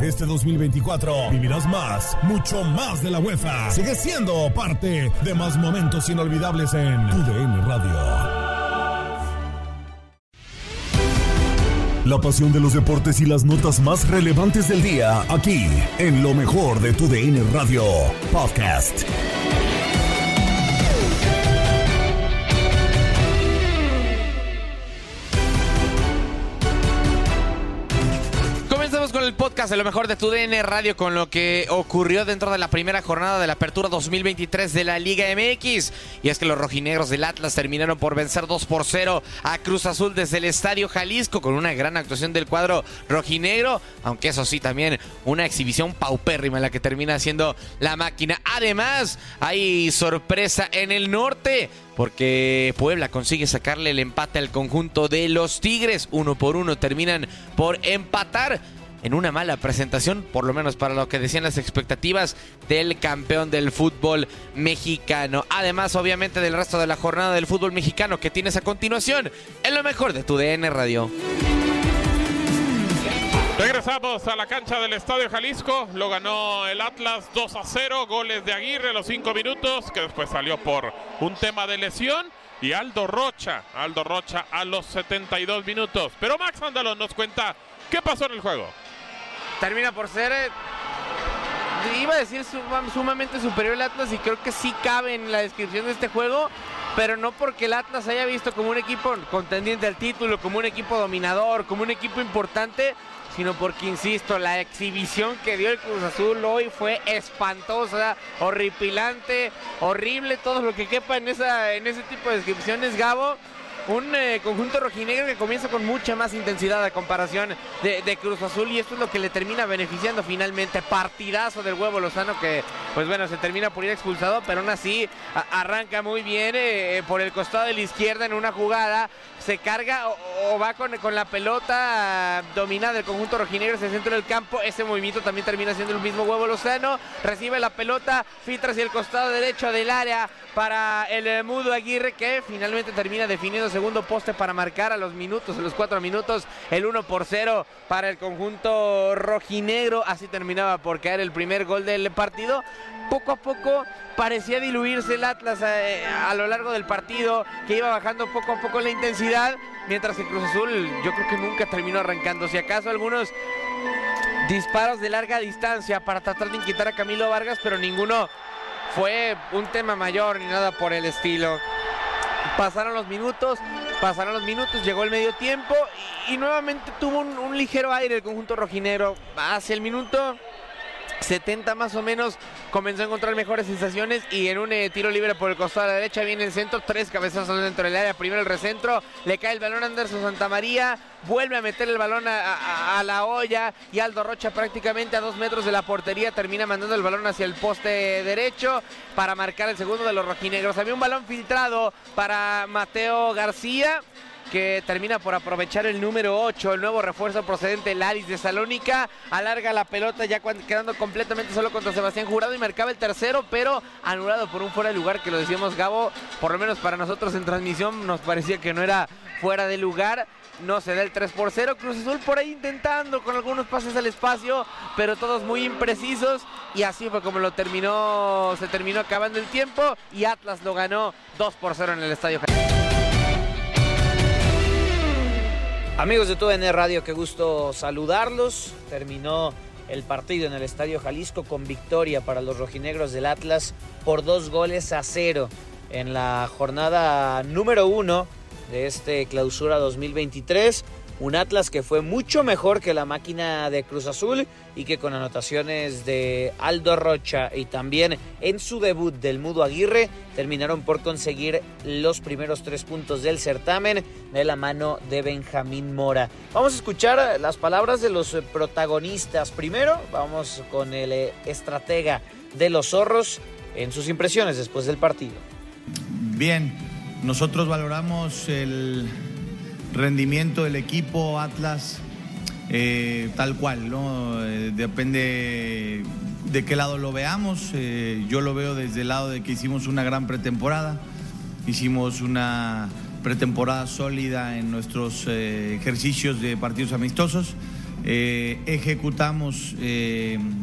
Este 2024 vivirás más, mucho más de la UEFA. Sigue siendo parte de más momentos inolvidables en tu DN Radio. La pasión de los deportes y las notas más relevantes del día, aquí, en lo mejor de tu DN Radio Podcast. Podcast de lo mejor de tu DN Radio con lo que ocurrió dentro de la primera jornada de la apertura 2023 de la Liga MX. Y es que los rojinegros del Atlas terminaron por vencer 2 por 0 a Cruz Azul desde el Estadio Jalisco con una gran actuación del cuadro rojinegro, aunque eso sí también una exhibición paupérrima la que termina haciendo la máquina. Además, hay sorpresa en el norte porque Puebla consigue sacarle el empate al conjunto de los Tigres. Uno por uno terminan por empatar en una mala presentación, por lo menos para lo que decían las expectativas del campeón del fútbol mexicano. Además, obviamente, del resto de la jornada del fútbol mexicano que tienes a continuación en lo mejor de tu DN Radio. Regresamos a la cancha del Estadio Jalisco. Lo ganó el Atlas 2 a 0. Goles de Aguirre a los 5 minutos, que después salió por un tema de lesión. Y Aldo Rocha, Aldo Rocha a los 72 minutos. Pero Max Andalón nos cuenta qué pasó en el juego. Termina por ser, eh, iba a decir suma- sumamente superior el Atlas y creo que sí cabe en la descripción de este juego. Pero no porque el Atlas haya visto como un equipo contendiente al título, como un equipo dominador, como un equipo importante, sino porque, insisto, la exhibición que dio el Cruz Azul hoy fue espantosa, horripilante, horrible, todo lo que quepa en, en ese tipo de descripciones, Gabo. Un eh, conjunto rojinegro que comienza con mucha más intensidad a comparación de, Cruz Azul y esto es lo que le termina beneficiando finalmente. Partidazo del huevo Lozano que, pues bueno, se termina por ir expulsado, pero aún así arranca muy bien eh, por el costado de la izquierda en una jugada. Se carga o, va con, con la pelota dominada del conjunto rojinegro hacia el centro del campo. Ese movimiento también termina siendo el mismo huevo Lozano. Recibe la pelota, filtra hacia el costado derecho del área para el eh, Mudo Aguirre que finalmente termina definiendo segundo poste para marcar a los minutos, a los cuatro minutos, el 1 por 0 para el conjunto rojinegro. Así terminaba por caer el primer gol del partido. Poco a poco parecía diluirse el Atlas eh, a lo largo del partido, que iba bajando poco a poco la intensidad, mientras que Cruz Azul yo creo que nunca terminó arrancando. Si acaso algunos disparos de larga distancia para tratar de inquietar a Camilo Vargas, pero ninguno fue un tema mayor ni nada por el estilo. Pasaron los minutos, pasaron los minutos, llegó el medio tiempo y nuevamente tuvo un, un ligero aire el conjunto rojinegro. Hacia el minuto 70 más o menos comenzó a encontrar mejores sensaciones y en un eh, tiro libre por el costado de la derecha viene el centro, tres cabezazos dentro del área, primero el recentro, le cae el balón a Anderson Santamaría, vuelve a meter el balón a, a- a la olla y Aldo Rocha prácticamente a dos metros de la portería termina mandando el balón hacia el poste derecho para marcar el segundo de los rojinegros. Había un balón filtrado para Mateo García que termina por aprovechar el número 8, el nuevo refuerzo procedente Laris de Salónica, alarga la pelota ya quedando completamente solo contra Sebastián Jurado y marcaba el tercero, pero anulado por un fuera de lugar que lo decíamos Gabo, por lo menos para nosotros en transmisión nos parecía que no era fuera de lugar. No se da el 3 por 0. Cruz Azul por ahí intentando con algunos pases al espacio, pero todos muy imprecisos. Y así fue como lo terminó, se terminó acabando el tiempo. Y Atlas lo ganó 2 por 0 en el estadio. Amigos de TUDN Radio, qué gusto saludarlos. Terminó el partido en el Estadio Jalisco con victoria para los rojinegros del Atlas por dos goles a cero en la jornada número uno de este clausura 2023. Un Atlas que fue mucho mejor que la máquina de Cruz Azul y que con anotaciones de Aldo Rocha y también en su debut del Mudo Aguirre terminaron por conseguir los primeros tres puntos del certamen de la mano de Benjamín Mora. Vamos a escuchar las palabras de los protagonistas. Primero vamos con el eh, estratega de los zorros en sus impresiones después del partido. Bien, nosotros valoramos el rendimiento del equipo Atlas eh, tal cual, ¿no? Eh, depende de qué lado lo veamos. Eh, yo lo veo desde el lado de que hicimos una gran pretemporada, hicimos una pretemporada sólida en nuestros ejercicios de partidos amistosos, ejecutamos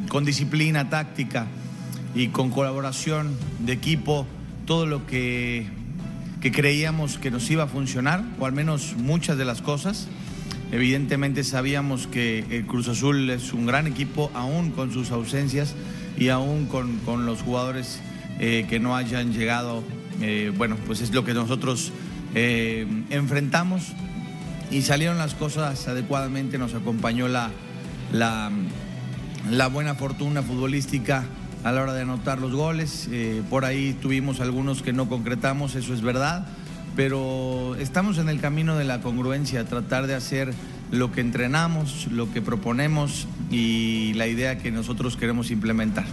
con disciplina táctica y con colaboración de equipo todo lo que que creíamos que nos iba a funcionar, o al menos muchas de las cosas. Evidentemente sabíamos que el Cruz Azul es un gran equipo, aún con sus ausencias y aún con, con los jugadores eh, que no hayan llegado. eh, bueno, pues es lo que nosotros eh, enfrentamos y salieron las cosas adecuadamente, nos acompañó la, la buena fortuna futbolística a la hora de anotar los goles. Eh, por ahí tuvimos algunos que no concretamos, eso es verdad, pero estamos en el camino de la congruencia, tratar de hacer lo que entrenamos, lo que proponemos y la idea que nosotros queremos implementar.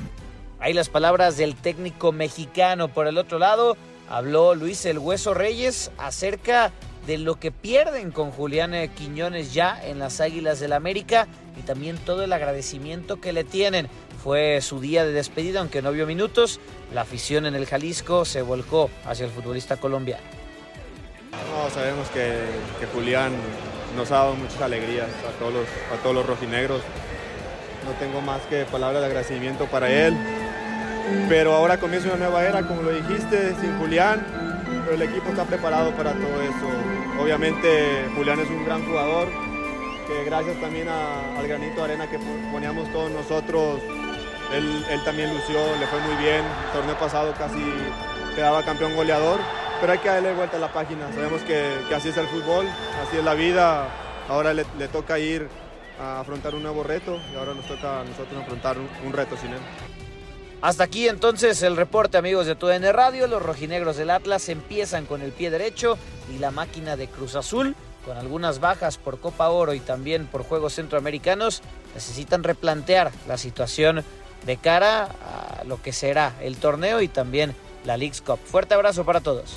Ahí las palabras del técnico mexicano. Por el otro lado, habló Luis El Hueso Reyes acerca de lo que pierden con Julián eh, Quiñones ya en las Águilas del América y también todo el agradecimiento que le tienen. Fue su día de despedida, aunque no vio minutos. La afición en el Jalisco se volcó hacia el futbolista colombiano. No, sabemos que, que Julián nos ha dado muchas alegrías a todos, los, a todos los rojinegros. No tengo más que palabras de agradecimiento para él. Pero ahora comienza una nueva era, como lo dijiste, sin Julián, pero el equipo está preparado para todo eso. Obviamente Julián es un gran jugador, que gracias también al granito de arena que po- poníamos todos nosotros, él, también lució, le fue muy bien. El torneo pasado casi quedaba campeón goleador, pero hay que darle vuelta a la página. Sabemos que, así es el fútbol, así es la vida. Ahora le, toca ir a afrontar un nuevo reto y ahora nos toca a nosotros afrontar un, un reto sin él. Hasta aquí entonces el reporte amigos de TUDN Radio. Los rojinegros del Atlas empiezan con el pie derecho y la máquina de Cruz Azul, con algunas bajas por Copa Oro y también por Juegos Centroamericanos, necesitan replantear la situación de cara a lo que será el torneo y también la Leagues Cup. Fuerte abrazo para todos.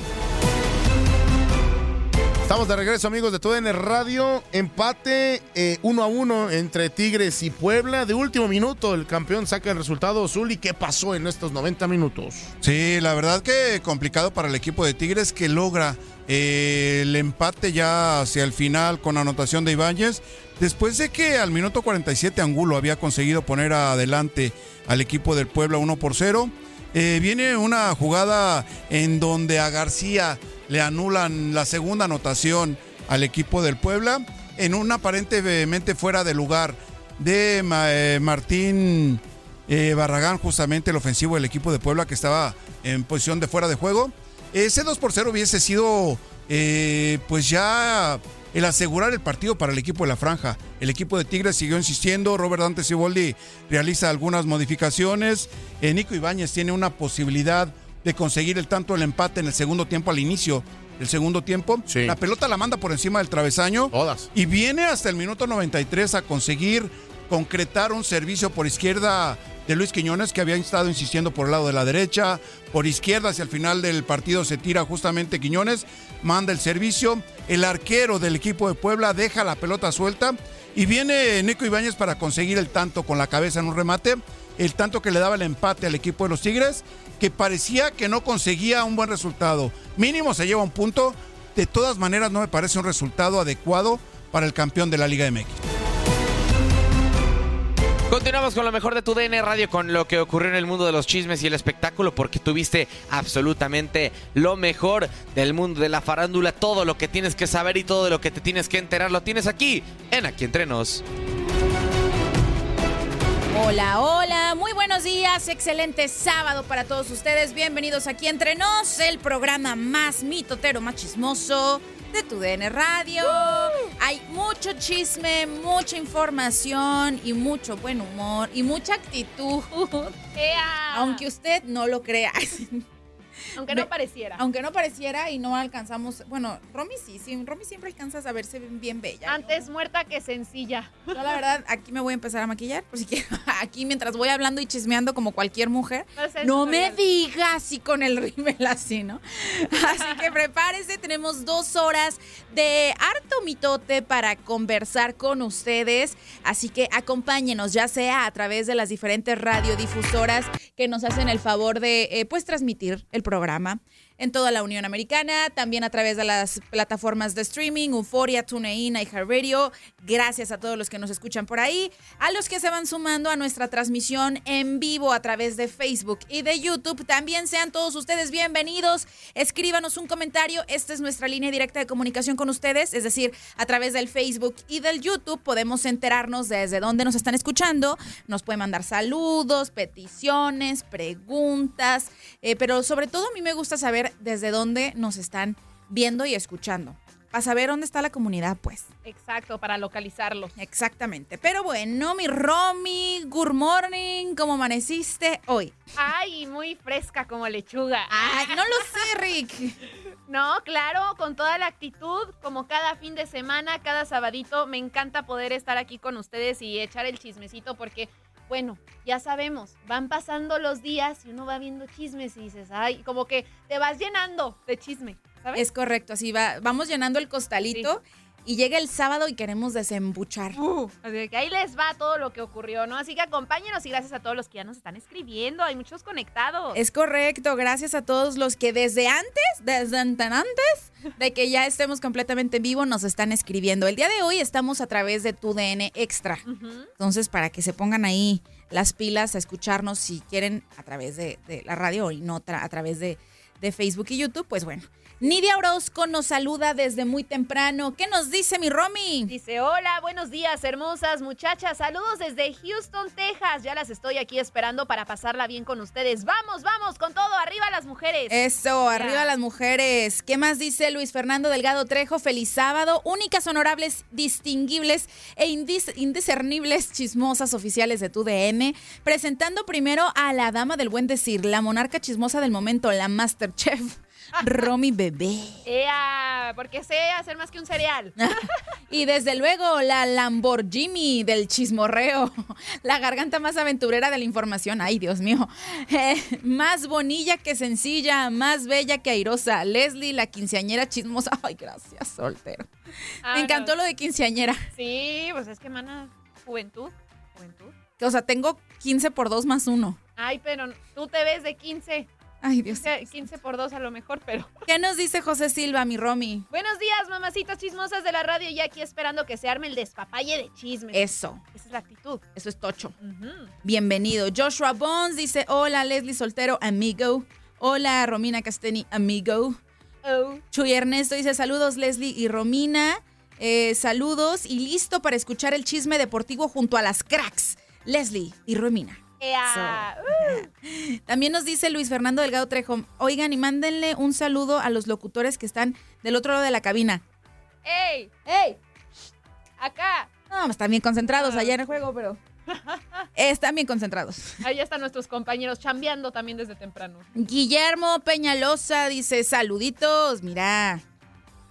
Estamos de regreso, amigos de TUDN Radio. Empate eh, uno a uno entre Tigres y Puebla. De último minuto, el campeón saca el resultado. ¿Y qué pasó en estos 90 minutos? Sí, la verdad que complicado para el equipo de Tigres que logra eh, el empate ya hacia el final con anotación de Ibáñez. Después de que al minuto 47 Angulo había conseguido poner adelante al equipo del Puebla 1 por 0. eh, viene una jugada en donde a García le anulan la segunda anotación al equipo del Puebla en un aparentemente fuera de lugar de eh, Martín eh, Barragán, justamente el ofensivo del equipo de Puebla que estaba en posición de fuera de juego. Ese 2 por 0 hubiese sido eh, pues ya el asegurar el partido para el equipo de la franja. El equipo de Tigres siguió insistiendo, Robert Dante Ciboldi realiza algunas modificaciones, Nico Ibáñez tiene una posibilidad de conseguir el tanto del empate en el segundo tiempo al inicio del segundo tiempo. La pelota la manda por encima del travesaño. Y viene hasta el minuto 93 a conseguir concretar un servicio por izquierda de Luis Quiñones, que había estado insistiendo por el lado de la derecha, por izquierda hacia el final del partido se tira justamente Quiñones, manda el servicio, el arquero del equipo de Puebla deja la pelota suelta y viene Nico Ibáñez para conseguir el tanto con la cabeza en un remate, el tanto que le daba el empate al equipo de los Tigres, que parecía que no conseguía un buen resultado. Mínimo se lleva un punto, de todas maneras no me parece un resultado adecuado para el campeón de la Liga MX. Continuamos con lo mejor de tu DN Radio, con lo que ocurrió en el mundo de los chismes y el espectáculo, porque tuviste absolutamente lo mejor del mundo de la farándula. Todo lo que tienes que saber y todo lo que te tienes que enterar lo tienes aquí, en Aquí Entre Nos. Hola, hola, muy buenos días, excelente sábado para todos ustedes. Bienvenidos aquí Entre Nos, el programa más mitotero, más chismoso de tu DN Radio. Hay mucho chisme, mucha información y mucho buen humor y mucha actitud. Aunque usted no lo crea. Aunque no pareciera. Aunque no pareciera y no alcanzamos. Bueno, Romy sí, sí. Romy siempre alcanza a verse bien bella. Antes muerta que sencilla. Yo, la verdad, aquí me voy a empezar a maquillar. Por si quiero. Aquí mientras voy hablando y chismeando como cualquier mujer. No, me digas así con el rímel así, ¿no? Así que prepárese. Tenemos dos horas de harto mitote para conversar con ustedes. Así que acompáñenos, ya sea a través de las diferentes radiodifusoras que nos hacen el favor de, eh, pues, transmitir el programa programa en toda la Unión Americana, también a través de las plataformas de streaming, Euforia, TuneIn, iHeartRadio. Gracias a todos los que nos escuchan por ahí, a los que se van sumando a nuestra transmisión en vivo a través de Facebook y de YouTube. También sean todos ustedes bienvenidos. Escríbanos un comentario. Esta es nuestra línea directa de comunicación con ustedes, es decir, a través del Facebook y del YouTube podemos enterarnos desde dónde nos están escuchando. Nos pueden mandar saludos, peticiones, preguntas, eh, pero sobre todo a mí me gusta saber desde dónde nos están viendo y escuchando. Para saber dónde está la comunidad, pues. Exacto, para localizarlo. Exactamente. Pero bueno, mi Romy, good morning, ¿cómo amaneciste hoy? Ay, muy fresca como lechuga. Ay, no lo sé, Rick. No, claro, con toda la actitud, como cada fin de semana, cada sabadito, me encanta poder estar aquí con ustedes y echar el chismecito porque bueno, ya sabemos, van pasando los días y uno va viendo chismes y dices, ay, como que te vas llenando de chisme, ¿sabes? Es correcto, así va, vamos llenando el costalito. Y llega el sábado y queremos desembuchar. Uh, así que ahí les va todo lo que ocurrió, ¿no? Así que acompáñenos y gracias a todos los que ya nos están escribiendo. Hay muchos conectados. Es correcto, gracias a todos los que desde antes, desde antes de que ya estemos completamente en vivo, nos están escribiendo. El día de hoy estamos a través de tu DN Extra. Entonces, para que se pongan ahí las pilas a escucharnos si quieren a través de, la radio y no a través de, de Facebook y YouTube, pues bueno. Nidia Orozco nos saluda desde muy temprano. ¿Qué nos dice mi Romy? Dice, hola, buenos días, hermosas muchachas. Saludos desde Houston, Texas. Ya las estoy aquí esperando para pasarla bien con ustedes. Vamos, vamos, con todo. Arriba las mujeres. Eso, arriba las mujeres. ¿Qué más dice Luis Fernando Delgado Trejo? Feliz sábado. Únicas, honorables, distinguibles e indiscernibles chismosas oficiales de tu DM. Presentando primero a la dama del buen decir, la monarca chismosa del momento, la Masterchef. Romy Bebé. Ea, porque sé hacer más que un cereal. y desde luego la Lamborghini del chismorreo, la garganta más aventurera de la información. Ay, Dios mío. Eh, más bonilla que sencilla, más bella que airosa. Leslie, la quinceañera chismosa. Ay, gracias, soltero. Me Ah, encantó lo de quinceañera. Sí, pues es que, mana, juventud. Juventud. O sea, tengo 15 por 2 más 1. Ay, pero tú te ves de 15. Ay, Dios. 15, 15 por 2 a lo mejor, pero. ¿Qué nos dice José Silva, mi Romy? Buenos días, mamacitas chismosas de la radio. Y aquí esperando que se arme el despapalle de chismes. Eso. Esa es la actitud. Eso es tocho. Bienvenido. Joshua Bones dice: Hola, Leslie Soltero, amigo. Hola, Romina Casteni, amigo. Oh. Chuy Ernesto dice: Saludos, Leslie y Romina. Eh, saludos y listo para escuchar el chisme deportivo junto a las cracks, Leslie y Romina. También nos dice Luis Fernando Delgado Trejo, oigan y mándenle un saludo a los locutores que están del otro lado de la cabina. ¡Ey! ¡Ey! Acá. No, están bien concentrados allá en el juego, pero. Están bien concentrados. Ahí están nuestros compañeros chambeando también desde temprano. Guillermo Peñalosa dice: Saluditos. Mira,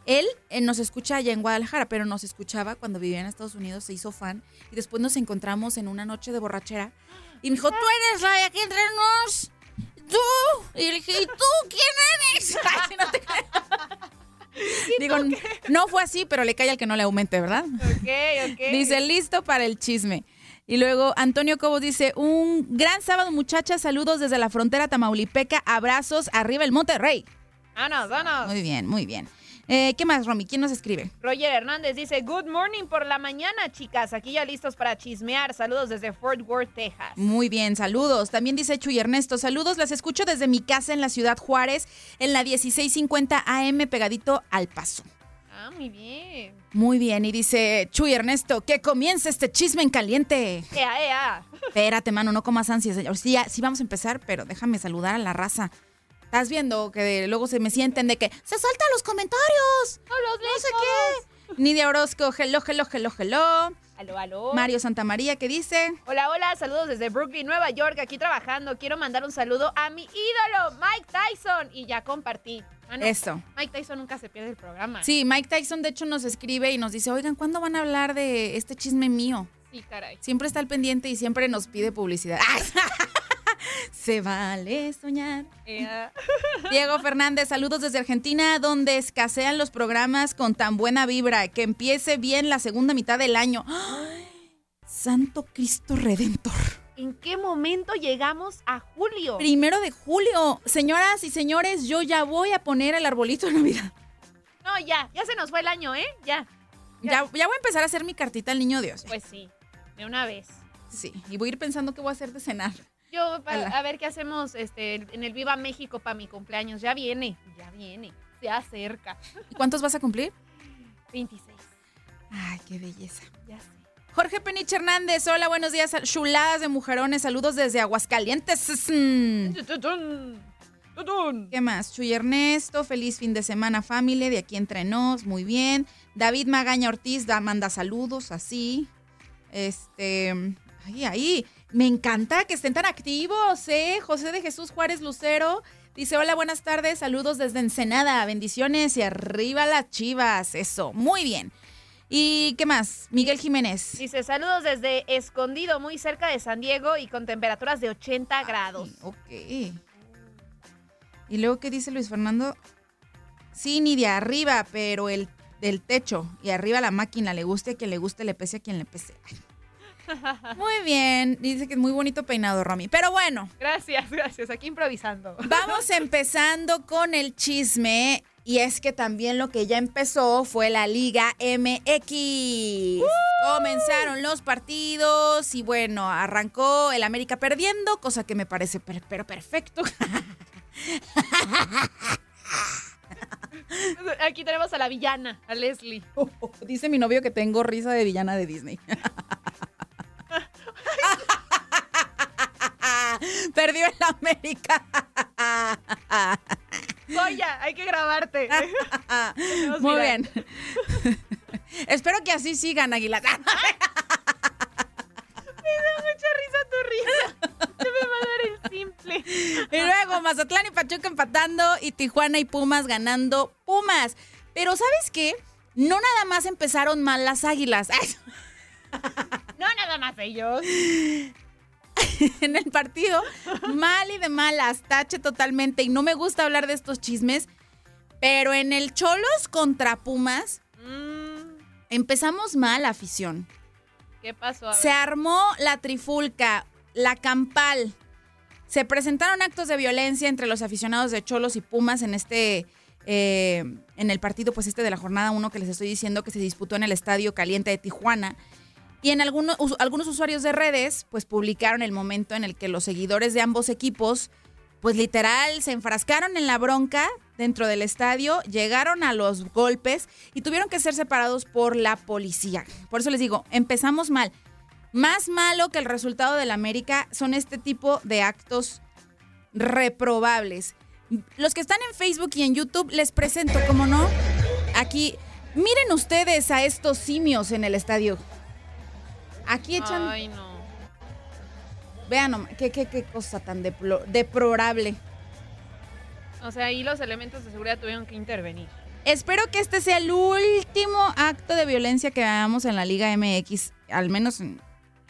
él eh, nos escucha allá en Guadalajara, pero nos escuchaba cuando vivía en Estados Unidos, se hizo fan. Y después nos encontramos en una noche de borrachera. Y me dijo: Tú eres la de aquí entre nos. Tú. Y le dije: ¿Y tú quién eres? Ay, no te. Digo, no fue así, pero le cae al que no le aumente, ¿verdad? Ok, ok. Dice, listo para el chisme. Y luego Antonio Cobos dice, un gran sábado muchachas, saludos desde la frontera tamaulipeca, abrazos, arriba el Monterrey. Vámonos, vámonos. Muy bien, muy bien. Eh, ¿Qué más, Romy? ¿Quién nos escribe? Roger Hernández dice, good morning por la mañana, chicas. Aquí ya listos para chismear. Saludos desde Fort Worth, Texas. Muy bien, saludos. También dice Chuy Ernesto, saludos, las escucho desde mi casa en la ciudad Juárez, en la 1650 AM, pegadito al paso. Ah, muy bien. Muy bien, y dice Chuy Ernesto, que comience este chisme en caliente. Ea, ea. Espérate, mano, no comas ansias. Sí, sí vamos a empezar, pero déjame saludar a la raza. Estás viendo que luego se me sienten de que se saltan los comentarios. No los No sé qué. Nidia Orozco, hello, hello, hello, hello. Aló, aló. Mario Santamaría, ¿qué dice? Hola, hola, saludos desde Brooklyn, Nueva York, aquí trabajando. Quiero mandar un saludo a mi ídolo, Mike Tyson. Y ya compartí. Ah, no. Eso. Mike Tyson nunca se pierde el programa. Sí, Mike Tyson de hecho nos escribe y nos dice, oigan, ¿cuándo van a hablar de este chisme mío? Sí, caray. Siempre está al pendiente y siempre nos pide publicidad. Se vale soñar. Diego Fernández, saludos desde Argentina, donde escasean los programas con tan buena vibra. Que empiece bien la segunda mitad del año. ¡Ay! Santo Cristo Redentor. ¿En qué momento llegamos a julio? Primero de julio. Señoras y señores, yo ya voy a poner el arbolito de Navidad. No, ya, ya se nos fue el año, ¿eh? Ya. Ya, ya voy a empezar a hacer mi cartita al niño Dios. Pues sí, de una vez. Sí, y voy a ir pensando qué voy a hacer de cenar. Yo, pa- a ver qué hacemos este, en el Viva México para mi cumpleaños. Ya viene, ya viene. Se acerca. ¿Y cuántos vas a cumplir? 26. Ay, qué belleza. Ya sé. Jorge Peniche Hernández, hola, buenos días, chuladas de mujerones, saludos desde Aguascalientes. ¿Qué más? Chuy Ernesto, feliz fin de semana familia, de aquí entre nos, muy bien. David Magaña Ortiz da, manda saludos, así. Este, ahí, ahí. Me encanta que estén tan activos, ¿eh? José de Jesús Juárez Lucero dice, hola, buenas tardes, saludos desde Ensenada, bendiciones y arriba las chivas, eso, muy bien. ¿Y qué más? Miguel Jiménez. Dice, saludos desde Escondido, muy cerca de San Diego y con temperaturas de 80 grados. Ok. Y luego, ¿qué dice Luis Fernando? Sí, ni de arriba, pero el del techo. Y arriba la máquina, le guste a quien le guste, le pese a quien le pese. Muy bien. Dice que es muy bonito peinado, Romy. Pero bueno, Gracias, gracias. Aquí improvisando. vamos empezando con el chisme. Y es que también lo que ya empezó fue la Liga MX. Comenzaron los partidos y bueno, arrancó el América perdiendo, cosa que me parece per- pero perfecto. Aquí tenemos a la villana, a Leslie. Dice mi novio que tengo risa de villana de Disney. Perdió el América. Joya, hay que grabarte. Muy bien. Espero que así sigan, Águilas. Me da mucha risa tu risa. Se me va a dar el simple. Y luego Mazatlán y Pachuca empatando y Tijuana y Pumas ganando Pumas. Pero ¿sabes qué? No nada más empezaron mal las Águilas. No nada más ellos. en el partido, mal y de malas, tache totalmente. Y no me gusta hablar de estos chismes, pero en el Cholos contra Pumas, Mm, empezamos mal, afición. ¿Qué pasó? Se armó la trifulca, la campal. Se presentaron actos de violencia entre los aficionados de Cholos y Pumas en este, eh, en el partido, pues este de la jornada 1 que les estoy diciendo que se disputó en el Estadio Caliente de Tijuana. Y en algunos, algunos usuarios de redes, pues publicaron el momento en el que los seguidores de ambos equipos, pues literal, se enfrascaron en la bronca dentro del estadio, llegaron a los golpes y tuvieron que ser separados por la policía. Por eso les digo, empezamos mal. Más malo que el resultado del América son este tipo de actos reprobables. Los que están en Facebook y en YouTube les presento, como no, aquí Miren ustedes a estos simios en el estadio. Aquí echan. Ay, no. Vean nomás, qué, qué, qué cosa tan deplo- deplorable. O sea, ahí los elementos de seguridad tuvieron que intervenir. Espero que este sea el último acto de violencia que veamos en la Liga MX, al menos en-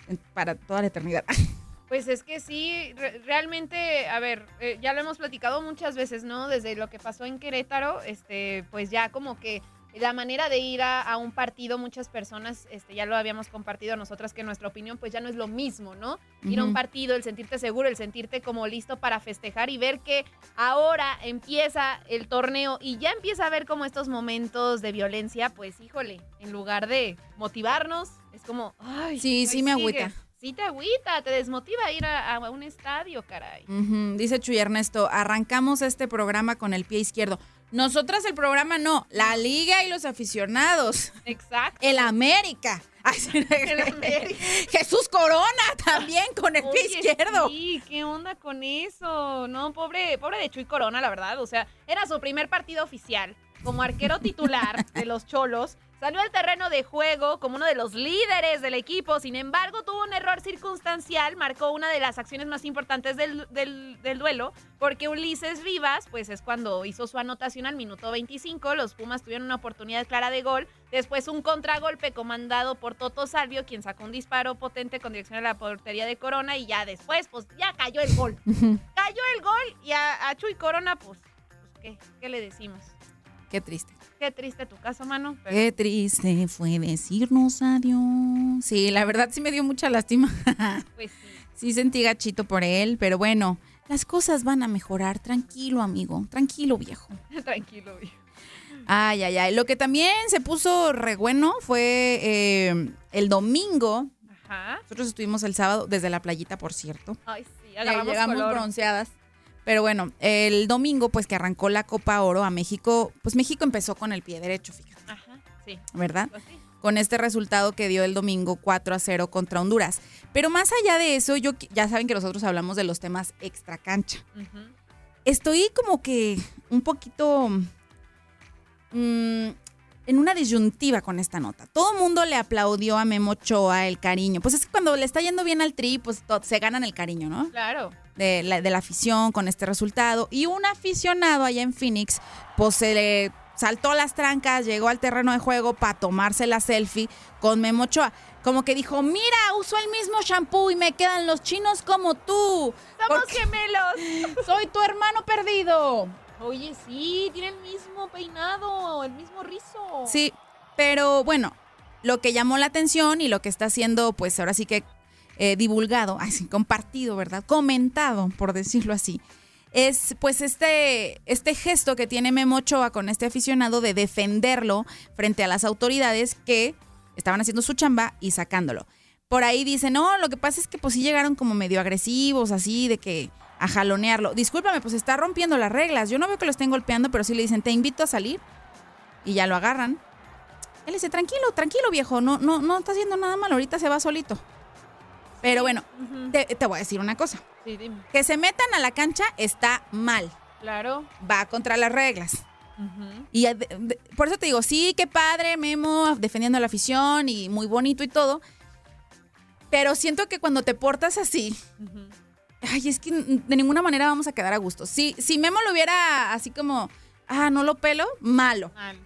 en- para toda la eternidad. Pues es que sí, re- realmente, a ver, eh, ya lo hemos platicado muchas veces, ¿no? Desde lo que pasó en Querétaro, este, pues ya como que la manera de ir a, a un partido, muchas personas, este, ya lo habíamos compartido nosotras, que nuestra opinión, pues ya no es lo mismo, ¿no? Ir a un partido, el sentirte seguro, el sentirte como listo para festejar y ver que ahora empieza el torneo y ya empieza a ver como estos momentos de violencia, pues híjole, en lugar de motivarnos, es como, ay, Sí, pues sí me sigue. agüita. Sí te agüita, te desmotiva ir a, a un estadio, caray. Dice Chuy Ernesto, arrancamos este programa con el pie izquierdo. Nosotras el programa no, la liga y los aficionados. Exacto. El América. Jesús Corona también con el pie izquierdo. Sí, ¿qué onda con eso? No, pobre, pobre de Chuy Corona, la verdad. O sea, era su primer partido oficial como arquero titular de los Cholos. Salió al terreno de juego como uno de los líderes del equipo. Sin embargo, tuvo un error circunstancial. Marcó una de las acciones más importantes del, del- del duelo. Porque Ulises Rivas, pues es cuando hizo su anotación al minuto 25. Los Pumas tuvieron una oportunidad clara de gol. Después un contragolpe comandado por Toto Salvio, quien sacó un disparo potente con dirección a la portería de Corona. Y ya después, pues ya cayó el gol. cayó el gol y a, a Chuy Corona, pues, pues, ¿qué? ¿Qué le decimos? Qué triste. Qué triste tu caso, mano. pero- Qué triste fue decirnos adiós. Sí, la verdad sí me dio mucha lástima. Pues sí. Sí sentí gachito por él, pero bueno, las cosas van a mejorar. Tranquilo, amigo. Tranquilo, viejo. Tranquilo, viejo. Ay, ay, ay. Lo que también se puso re bueno fue eh, el domingo. Ajá. Nosotros estuvimos el sábado desde la playita, por cierto. Ay, sí, agarramos llegamos color. bronceadas. Pero bueno, el domingo, pues que arrancó la Copa Oro a México, pues México empezó con el pie derecho, fíjate, Ajá, sí. ¿verdad? Pues sí. Con este resultado que dio el domingo 4 a 0 contra Honduras. Pero más allá de eso, yo ya saben que nosotros hablamos de los temas extra cancha. Ujú. Estoy como que un poquito mm, en una disyuntiva con esta nota. Todo el mundo le aplaudió a Memo Ochoa el cariño. Pues es que cuando le está yendo bien al tri, pues se ganan el cariño, ¿no? Claro. de la, de la afición con este resultado. Y un aficionado allá en Phoenix, pues se le saltó las trancas, llegó al terreno de juego para tomarse la selfie con Memo Ochoa. Como que dijo, mira, uso el mismo shampoo y me quedan los chinos como tú. ¡Somos gemelos! Soy tu hermano perdido. Oye, sí, tiene el mismo peinado, el mismo rizo. Sí, pero bueno, lo que llamó la atención y lo que está haciendo, pues ahora sí que eh, divulgado, así compartido, ¿verdad? Comentado, por decirlo así, es pues este, este gesto que tiene Memo Ochoa con este aficionado de defenderlo frente a las autoridades que estaban haciendo su chamba y sacándolo. Por ahí dice, no, lo que pasa es que pues sí llegaron como medio agresivos, así, de que a jalonearlo. Discúlpame, pues está rompiendo las reglas. Yo no veo que lo estén golpeando, pero sí le dicen, te invito a salir. Y ya lo agarran. Él dice, tranquilo, tranquilo, viejo, no, no, no está haciendo nada malo, ahorita se va solito. Pero bueno, te, te voy a decir una cosa. Sí, dime. Que se metan a la cancha está mal. Claro. Va contra las reglas. Y eh, de- de- por eso te digo, sí, qué padre, Memo, defendiendo a la afición y muy bonito y todo. Pero siento que cuando te portas así. Ay, es que de ninguna manera vamos a quedar a gusto. Si, si Memo lo hubiera así como, ah, no lo pelo, malo. Mal.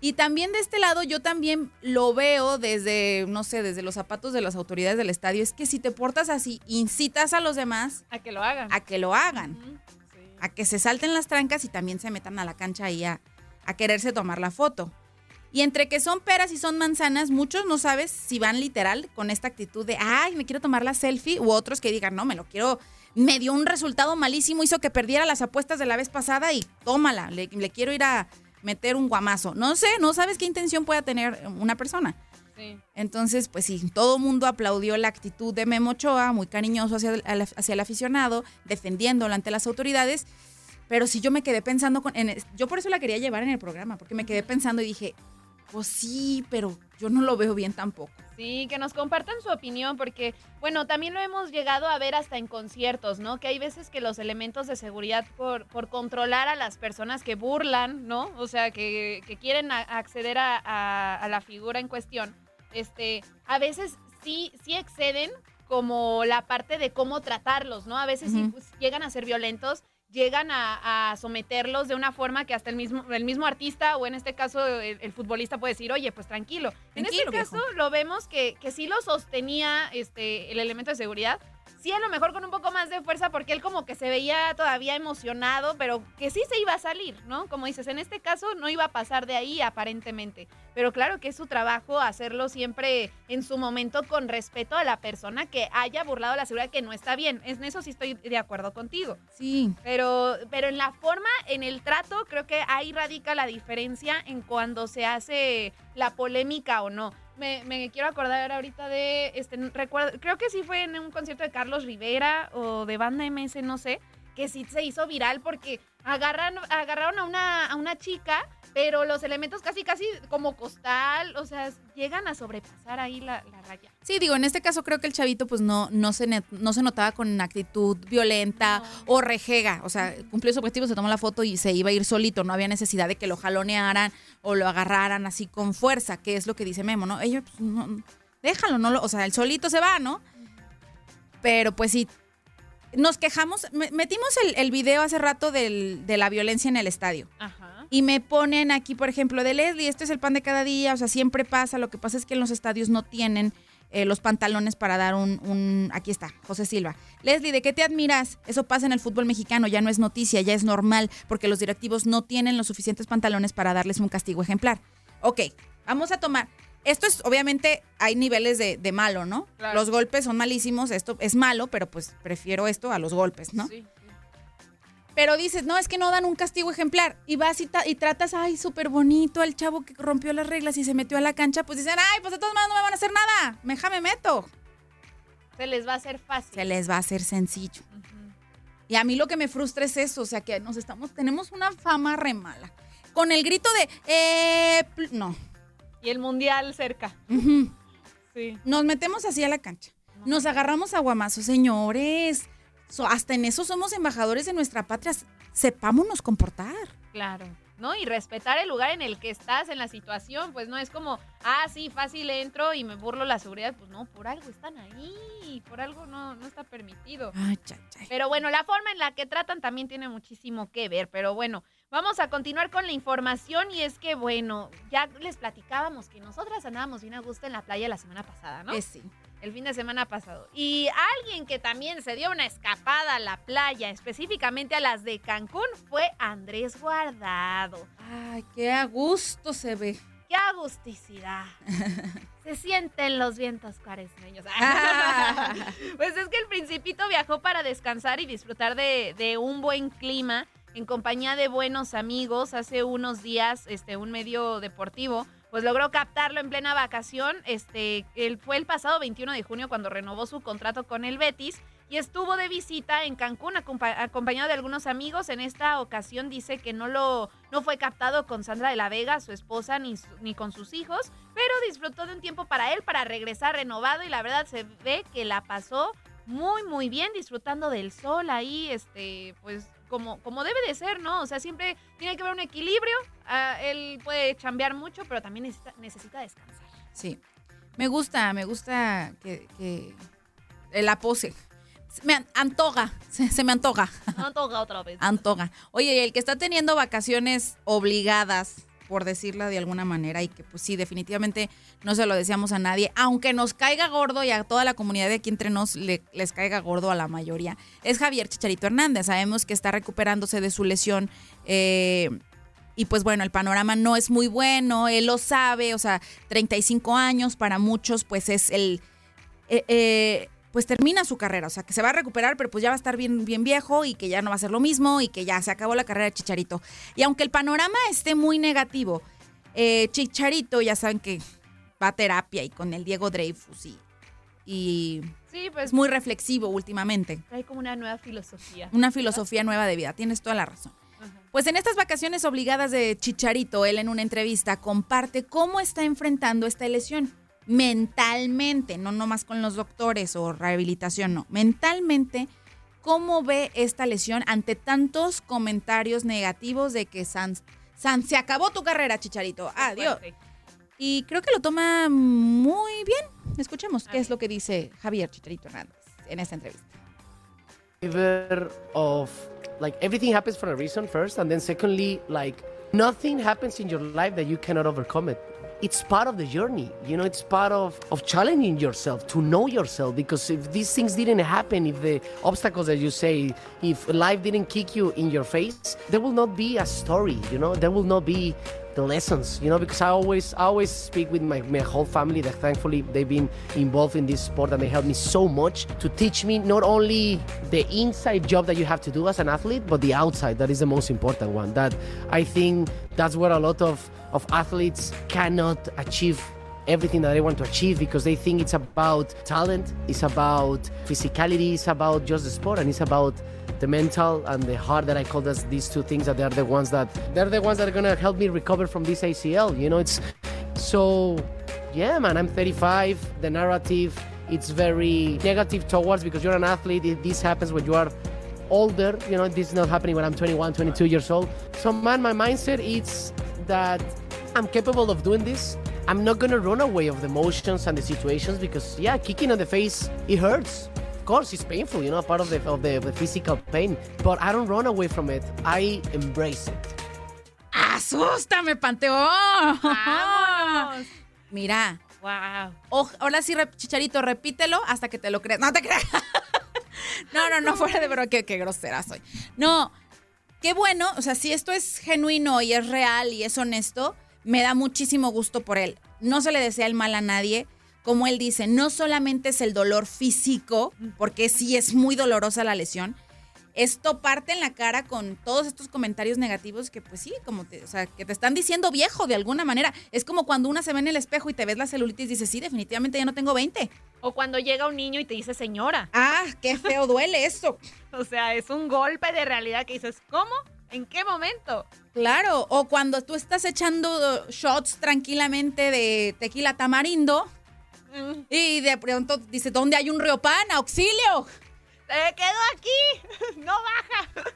Y también de este lado yo también lo veo desde, no sé, desde los zapatos de las autoridades del estadio. Es que si te portas así, incitas a los demás A que lo hagan. a que lo hagan. Sí. a que se salten las trancas y también se metan a la cancha ahí a, a quererse tomar la foto. Y entre que son peras y son manzanas, muchos no sabes si van literal con esta actitud de, ay, me quiero tomar la selfie, u otros que digan, no, me lo quiero, me dio un resultado malísimo, hizo que perdiera las apuestas de la vez pasada y tómala, le, le quiero ir a meter un guamazo. No sé, no sabes qué intención pueda tener una persona. Sí. Entonces, pues sí, todo el mundo aplaudió la actitud de Memo Ochoa, muy cariñoso hacia el, hacia el aficionado, defendiéndolo ante las autoridades. Pero sí yo me quedé pensando, con, en, yo por eso la quería llevar en el programa, porque me quedé pensando y dije, Pues sí, pero yo no lo veo bien tampoco. Sí, que nos compartan su opinión, porque, bueno, también lo hemos llegado a ver hasta en conciertos, ¿no? Que hay veces que los elementos de seguridad por, por controlar a las personas que burlan, ¿no? O sea, que, que quieren a- acceder a, a- a la figura en cuestión, este, a veces sí, sí exceden como la parte de cómo tratarlos, ¿no? A veces sí, Ujú. pues, llegan a ser violentos, llegan a, a someterlos de una forma que hasta el mismo, el mismo artista o en este caso el, el futbolista puede decir, oye, pues tranquilo. en este caso lo vemos que, que sí lo sostenía este, el elemento de seguridad. Sí, a lo mejor con un poco más de fuerza porque él como que se veía todavía emocionado, pero que sí se iba a salir, ¿no? Como dices, en este caso no iba a pasar de ahí aparentemente. Pero claro que es su trabajo hacerlo siempre en su momento con respeto a la persona que haya burlado la seguridad, que no está bien. En eso sí estoy de acuerdo contigo. Sí. Pero, pero en la forma, en el trato, creo que ahí radica la diferencia en cuando se hace la polémica o no. Me, me quiero acordar ahorita de, este, recuerdo, creo que sí fue en un concierto de Carlos Rivera o de Banda MS, no sé, que sí se hizo viral porque agarran, agarraron a una, a una chica, pero los elementos casi, casi como costal, o sea, llegan a sobrepasar ahí la, la raya. Sí, digo, en este caso creo que el chavito pues no, no, se, no se notaba con actitud violenta o rejega. O sea, cumplió su objetivo, se tomó la foto y se iba a ir solito. No había necesidad de que lo jalonearan o lo agarraran así con fuerza, que es lo que dice Memo, ¿no? Ellos, pues, no, déjalo, no lo, o sea, el solito se va, ¿no? Pero pues sí, nos quejamos, me- metimos el, el video hace rato del- de la violencia en el estadio. Ajá. Y me ponen aquí, por ejemplo, de Leslie, este es el pan de cada día, o sea, siempre pasa, lo que pasa es que en los estadios no tienen eh, los pantalones para dar un, un- Aquí está, José Silva. Leslie, ¿de qué te admiras? Eso pasa en el fútbol mexicano, ya no es noticia, ya es normal, porque los directivos no tienen los suficientes pantalones para darles un castigo ejemplar. Ok, vamos a tomar... Esto es, obviamente, hay niveles de, de malo, ¿no? Claro. Los golpes son malísimos, esto es malo, pero pues prefiero esto a los golpes, ¿no? Sí. Pero dices, no, es que no dan un castigo ejemplar. Y vas y, y tratas, ay, súper bonito al chavo que rompió las reglas y se metió a la cancha. Pues dicen, ay, pues de todos modos no me van a hacer nada. Meja, me meto. Se les va a hacer fácil. Se les va a hacer sencillo. Y a mí lo que me frustra es eso, o sea, que nos estamos, tenemos una fama re mala. Con el grito de, eh, no. Y el mundial cerca. Sí. Nos metemos así a la cancha. Nos agarramos a guamazos, señores. So- hasta en eso somos embajadores de nuestra patria. Sepámonos comportar. Claro. ¿No? Y respetar el lugar en el que estás, en la situación, pues no es como, ah, sí, fácil entro y me burlo la seguridad. Pues no, por algo están ahí, por algo no, no está permitido. Ay, chay, chay. Pero bueno, la forma en la que tratan también tiene muchísimo que ver. Pero bueno, vamos a continuar con la información y es que, bueno, ya les platicábamos que nosotras andábamos bien a gusto en la playa la semana pasada, ¿no? Que sí. el fin de semana pasado. Y alguien que también se dio una escapada a la playa, específicamente a las de Cancún, fue Andrés Guardado. Ay, qué a gusto se ve. ¡Qué agusticidad! Se sienten los vientos cuaresmeños. pues es que el principito viajó para descansar y disfrutar de, de un buen clima en compañía de buenos amigos. Hace unos días, este, un medio deportivo, pues logró captarlo en plena vacación. Este, él fue el pasado 21 de junio cuando renovó su contrato con el Betis y estuvo de visita en Cancún acompa- acompañado de algunos amigos. En esta ocasión dice que no lo no fue captado con Sandra de la Vega, su esposa, ni, ni con sus hijos, pero disfrutó de un tiempo para él para regresar renovado y la verdad se ve que la pasó muy muy bien disfrutando del sol ahí, este, pues como, como debe de ser, ¿no? O sea, siempre tiene que haber un equilibrio. Ah, él puede chambear mucho, pero también necesita, necesita descansar. Sí. Me gusta, me gusta que, que la pose. Me an- antoja, se, se me antoja. No toca otra vez. Antoja. Oye, y el que está teniendo vacaciones obligadas, por decirla de alguna manera, y que pues sí, definitivamente no se lo deseamos a nadie, aunque nos caiga gordo y a toda la comunidad de aquí entre nos le- les caiga gordo a la mayoría, es Javier Chicharito Hernández. Sabemos que está recuperándose de su lesión. eh, y pues bueno, el panorama no es muy bueno, él lo sabe, o sea, 35 años para muchos pues es el... eh, eh, pues termina su carrera, o sea, que se va a recuperar, pero pues ya va a estar bien, bien viejo y que ya no va a ser lo mismo y que ya se acabó la carrera de Chicharito. Y aunque el panorama esté muy negativo, eh, Chicharito ya saben que va a terapia y con el Diego Dreyfus y, y Sí, pues es muy reflexivo últimamente. trae como una nueva filosofía. Una filosofía nueva de vida, tienes toda la razón. Pues en estas vacaciones obligadas de Chicharito, él en una entrevista comparte cómo está enfrentando esta lesión mentalmente, no nomás con los doctores o rehabilitación, no, mentalmente, cómo ve esta lesión ante tantos comentarios negativos de que San, San se acabó tu carrera, Chicharito, adiós. Y creo que lo toma muy bien. Escuchemos qué es lo que dice Javier Chicharito Hernández en esta entrevista. of like everything happens for a reason first and then secondly like nothing happens in your life that you cannot overcome it it's part of the journey. You know it's part of of challenging yourself to know yourself because if these things didn't happen if the obstacles that you say if life didn't kick you in your face there will not be a story you know? There will not be the lessons, you know, because I always I always speak with my, my whole family that thankfully they've been involved in this sport and they helped me so much to teach me not only the inside job that you have to do as an athlete, but the outside that is the most important one. That I think that's where a lot of, of athletes cannot achieve everything that they want to achieve because they think it's about talent, it's about physicality, it's about just the sport, and it's about the mental and the heart that I call this, these two things that they're the ones that they're the ones that are gonna help me recover from this ACL. You know, it's so yeah, man. I'm 35. The narrative it's very negative towards because you're an athlete. If This happens when you are older. You know, this is not happening when I'm 21, 22 years old. So man, my mindset is that I'm capable of doing this. I'm not gonna run away of the emotions and the situations because yeah, kicking on the face it hurts. Of course, it's painful, you know, part of the of the, the physical pain. But I don't run away from it. I embrace it. ¡Asústame, Panteón! ¡Vamos! Mira. Wow. O- ahora sí, Chicharito, repítelo hasta que te lo creas. No te creas. no, no, no, fuera de verdad, qué, qué grosera soy. No, qué bueno, o sea, si esto es genuino y es real y es honesto, me da muchísimo gusto por él. No se le desea el mal a nadie. Como él dice, no solamente es el dolor físico, porque sí es muy dolorosa la lesión, esto parte en la cara con todos estos comentarios negativos que pues sí, como te, o sea, que te están diciendo viejo de alguna manera. Es como cuando una se ve en el espejo y te ves la celulitis y dices, sí, definitivamente ya no tengo 20. O cuando llega un niño y te dice señora. Ah, qué feo duele eso. O sea, es un golpe de realidad que dices, ¿cómo? ¿En qué momento? Claro, o cuando tú estás echando shots tranquilamente de tequila tamarindo y de pronto dice, ¿dónde hay un riopan? ¡Auxilio! ¡Se quedó aquí! ¡No baja!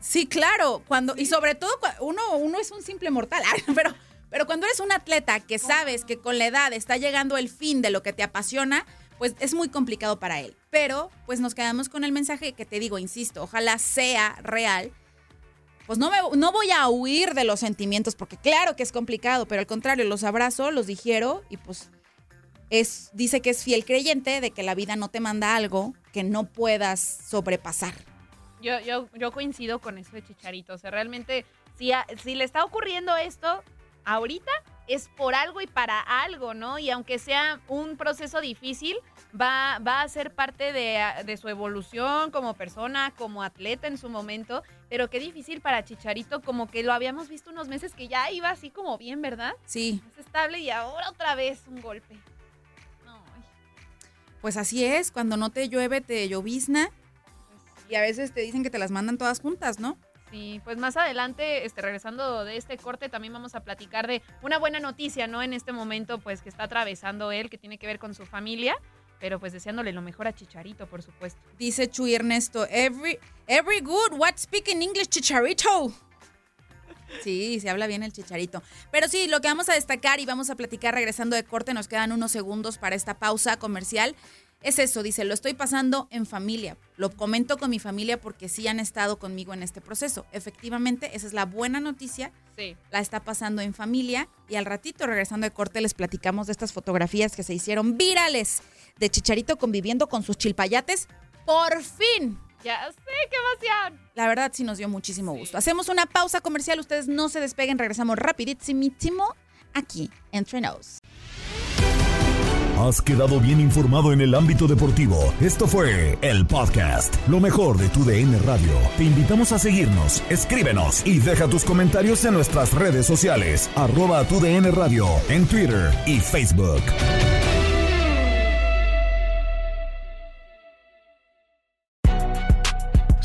Sí, claro, cuando y sobre todo uno uno es un simple mortal, pero pero cuando eres un atleta que sabes que con la edad está llegando el fin de lo que te apasiona, pues es muy complicado para él. Pero pues nos quedamos con el mensaje que te digo, insisto, ojalá sea real. Pues no, me, no voy a huir de los sentimientos porque claro que es complicado, pero al contrario, los abrazo, los digiero y pues es, dice que es fiel creyente de que la vida no te manda algo que no puedas sobrepasar. Yo, yo, yo coincido con eso de Chicharito. O sea, realmente, si, a- si le está ocurriendo esto ahorita, es por algo y para algo, ¿no? Y aunque sea un proceso difícil, va, va a ser parte de, de su evolución como persona, como atleta en su momento. Pero qué difícil para Chicharito, como que lo habíamos visto unos meses que ya iba así como bien, ¿verdad? Sí. Es estable y ahora otra vez un golpe. Pues así es, cuando no te llueve, te llovizna. Y a veces te dicen que te las mandan todas juntas, ¿no? Sí, pues más adelante, este, regresando de este corte, también vamos a platicar de una buena noticia, ¿no? En este momento, pues, que está atravesando él, que tiene que ver con su familia, pero pues deseándole lo mejor a Chicharito, por supuesto. Dice Chuy Ernesto, every, every good, what speaking English, chicharito. Sí, se habla bien el chicharito. Pero sí, lo que vamos a destacar y vamos a platicar regresando de corte, nos quedan unos segundos para esta pausa comercial. Es eso, dice, lo estoy pasando en familia. Lo comento con mi familia porque sí han estado conmigo en este proceso. Efectivamente, esa es la buena noticia. Sí. La está pasando en familia. Y al ratito, regresando de corte, les platicamos de estas fotografías que se hicieron virales de Chicharito conviviendo con sus chilpayates. ¡Por fin! Ya sé, qué emoción. La verdad sí nos dio muchísimo gusto. Hacemos una pausa comercial, ustedes no se despeguen, regresamos rapidísimo aquí en Trenos. Has quedado bien informado en el ámbito deportivo. Esto fue el podcast, lo mejor de tu DN Radio. Te invitamos a seguirnos, escríbenos y deja tus comentarios en nuestras redes sociales, arroba tu DN Radio, en Twitter y Facebook.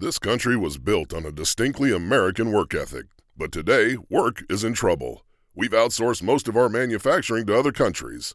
This country was built on a distinctly American work ethic, but today work is in trouble. We've outsourced most of our manufacturing to other countries,